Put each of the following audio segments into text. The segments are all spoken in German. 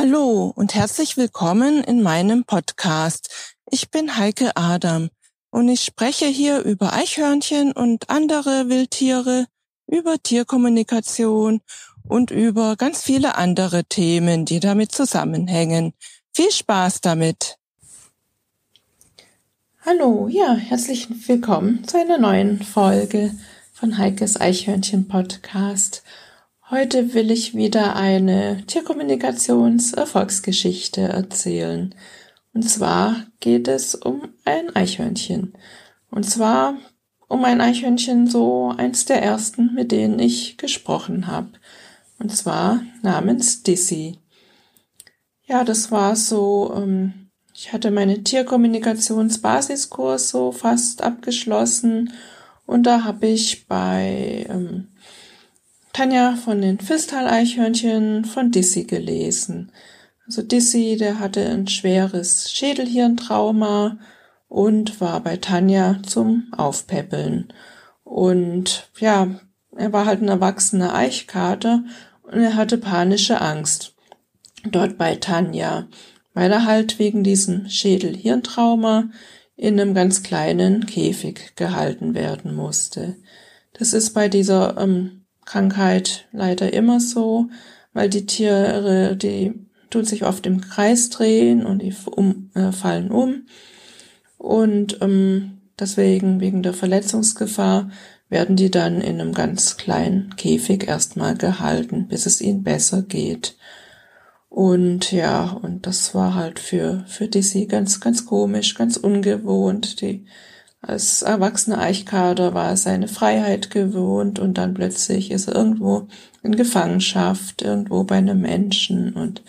Hallo und herzlich willkommen in meinem Podcast. Ich bin Heike Adam und ich spreche hier über Eichhörnchen und andere Wildtiere, über Tierkommunikation und über ganz viele andere Themen, die damit zusammenhängen. Viel Spaß damit! Hallo, ja, herzlich willkommen zu einer neuen Folge von Heikes Eichhörnchen Podcast. Heute will ich wieder eine Tierkommunikations-Erfolgsgeschichte erzählen. Und zwar geht es um ein Eichhörnchen. Und zwar um ein Eichhörnchen, so eins der ersten, mit denen ich gesprochen habe. Und zwar namens Dizzy. Ja, das war so, ähm, ich hatte meine Tierkommunikationsbasiskurs so fast abgeschlossen und da habe ich bei ähm, Tanja von den Fistal-Eichhörnchen von Dissy gelesen. Also Dissy, der hatte ein schweres Schädelhirntrauma und war bei Tanja zum Aufpäppeln. Und ja, er war halt ein erwachsener Eichkater und er hatte panische Angst dort bei Tanja, weil er halt wegen diesem Schädelhirntrauma in einem ganz kleinen Käfig gehalten werden musste. Das ist bei dieser ähm, Krankheit leider immer so, weil die Tiere, die tun sich oft im Kreis drehen und die um, äh, fallen um. Und ähm, deswegen, wegen der Verletzungsgefahr, werden die dann in einem ganz kleinen Käfig erstmal gehalten, bis es ihnen besser geht. Und ja, und das war halt für, für Dizzy ganz, ganz komisch, ganz ungewohnt. Die als erwachsener Eichkader war er seine Freiheit gewohnt und dann plötzlich ist er irgendwo in Gefangenschaft, irgendwo bei einem Menschen und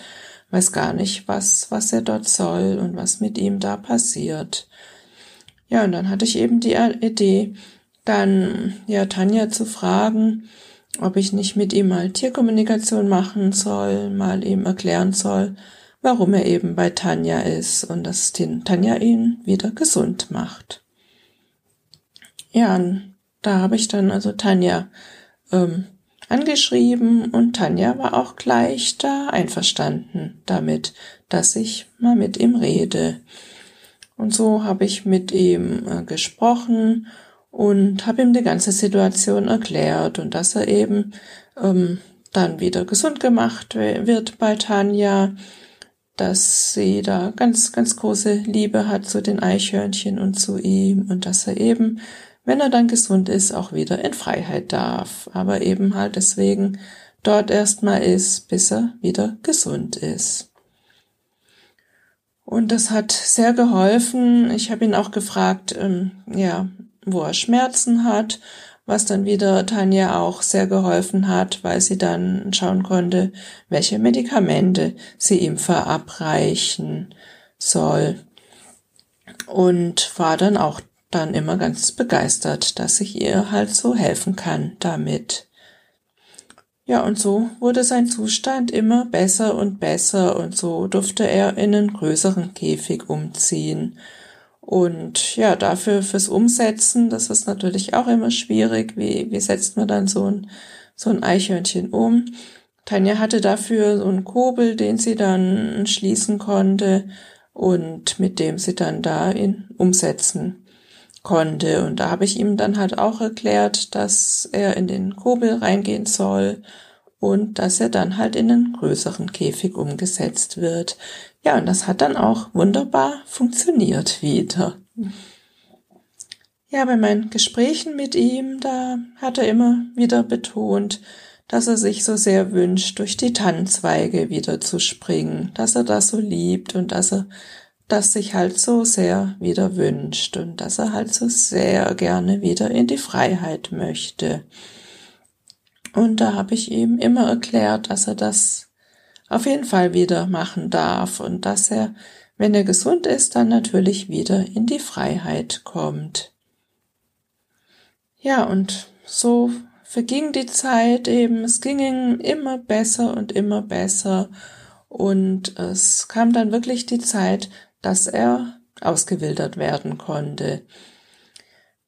weiß gar nicht, was, was er dort soll und was mit ihm da passiert. Ja, und dann hatte ich eben die Idee, dann ja Tanja zu fragen, ob ich nicht mit ihm mal Tierkommunikation machen soll, mal ihm erklären soll, warum er eben bei Tanja ist und dass Tanja ihn wieder gesund macht. Ja, da habe ich dann also Tanja ähm, angeschrieben und Tanja war auch gleich da einverstanden damit, dass ich mal mit ihm rede. Und so habe ich mit ihm äh, gesprochen und habe ihm die ganze Situation erklärt und dass er eben ähm, dann wieder gesund gemacht wird bei Tanja, dass sie da ganz, ganz große Liebe hat zu den Eichhörnchen und zu ihm und dass er eben wenn er dann gesund ist, auch wieder in Freiheit darf, aber eben halt deswegen dort erstmal ist, bis er wieder gesund ist. Und das hat sehr geholfen. Ich habe ihn auch gefragt, ähm, ja, wo er Schmerzen hat, was dann wieder Tanja auch sehr geholfen hat, weil sie dann schauen konnte, welche Medikamente sie ihm verabreichen soll. Und war dann auch dann immer ganz begeistert, dass ich ihr halt so helfen kann damit. Ja, und so wurde sein Zustand immer besser und besser und so durfte er in einen größeren Käfig umziehen. Und ja, dafür fürs Umsetzen, das ist natürlich auch immer schwierig. Wie, wie setzt man dann so ein, so ein Eichhörnchen um? Tanja hatte dafür so einen Kobel, den sie dann schließen konnte und mit dem sie dann da in umsetzen konnte. Und da habe ich ihm dann halt auch erklärt, dass er in den Kobel reingehen soll und dass er dann halt in einen größeren Käfig umgesetzt wird. Ja, und das hat dann auch wunderbar funktioniert wieder. Ja, bei meinen Gesprächen mit ihm, da hat er immer wieder betont, dass er sich so sehr wünscht, durch die Tannenzweige wieder zu springen, dass er das so liebt und dass er das sich halt so sehr wieder wünscht und dass er halt so sehr gerne wieder in die Freiheit möchte. Und da habe ich ihm immer erklärt, dass er das auf jeden Fall wieder machen darf und dass er, wenn er gesund ist, dann natürlich wieder in die Freiheit kommt. Ja, und so verging die Zeit eben, es ging ihm immer besser und immer besser und es kam dann wirklich die Zeit, dass er ausgewildert werden konnte.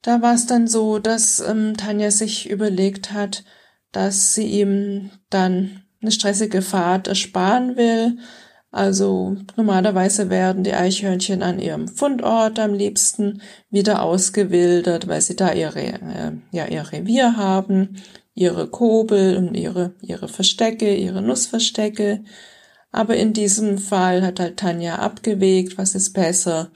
Da war es dann so, dass ähm, Tanja sich überlegt hat, dass sie ihm dann eine stressige Fahrt ersparen will, Also normalerweise werden die Eichhörnchen an ihrem Fundort am liebsten wieder ausgewildert, weil sie da ihre, äh, ja, ihr Revier haben, ihre Kobel und ihre, ihre Verstecke, ihre Nussverstecke. Aber in diesem Fall hat halt Tanja abgewegt, was ist besser.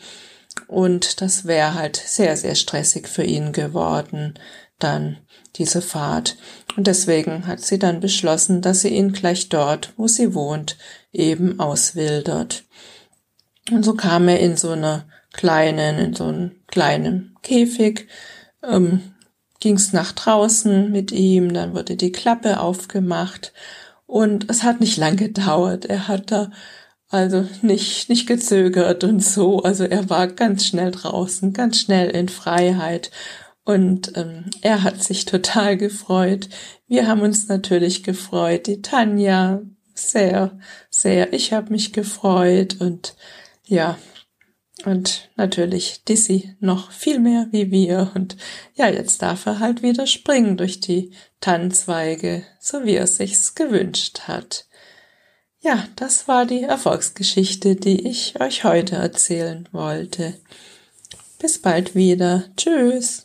Und das wäre halt sehr, sehr stressig für ihn geworden, dann diese Fahrt. Und deswegen hat sie dann beschlossen, dass sie ihn gleich dort, wo sie wohnt, eben auswildert. Und so kam er in so einer kleinen, in so einem kleinen Käfig, ähm, ging's nach draußen mit ihm, dann wurde die Klappe aufgemacht und es hat nicht lang gedauert. Er hat da also nicht, nicht gezögert und so. Also er war ganz schnell draußen, ganz schnell in Freiheit. Und ähm, er hat sich total gefreut. Wir haben uns natürlich gefreut. Die Tanja sehr, sehr. Ich habe mich gefreut und ja, und natürlich Dizzy noch viel mehr wie wir. Und ja, jetzt darf er halt wieder springen durch die Tannenzweige, so wie er sich's gewünscht hat. Ja, das war die Erfolgsgeschichte, die ich euch heute erzählen wollte. Bis bald wieder. Tschüss.